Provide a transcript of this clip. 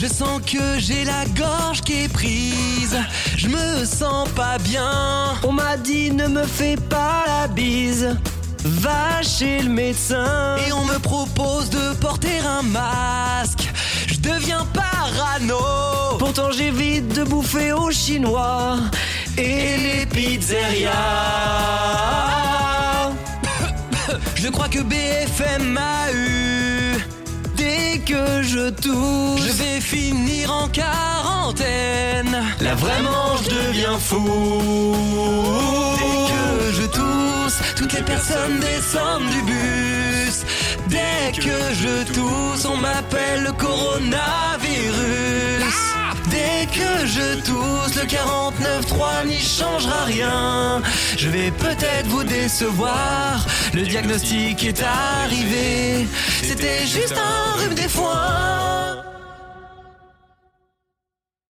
Je sens que j'ai la gorge qui est prise. Je me sens pas bien. On m'a dit ne me fais pas la bise. Va chez le médecin. Et on me propose de porter un masque. Je deviens parano. Pourtant j'évite de bouffer aux chinois et les pizzerias. Je crois que BFM m'a eu. Dès que je touche, Je vais finir en quarantaine. là vraiment je deviens fou. Dès que je tousse, toutes les personnes descendent du bus. Dès que je tousse, on m'appelle le coronavirus. Dès que je tousse, le 49.3 n'y changera rien. Je vais peut-être vous décevoir. Le diagnostic est arrivé. C'était juste un rhume des foins.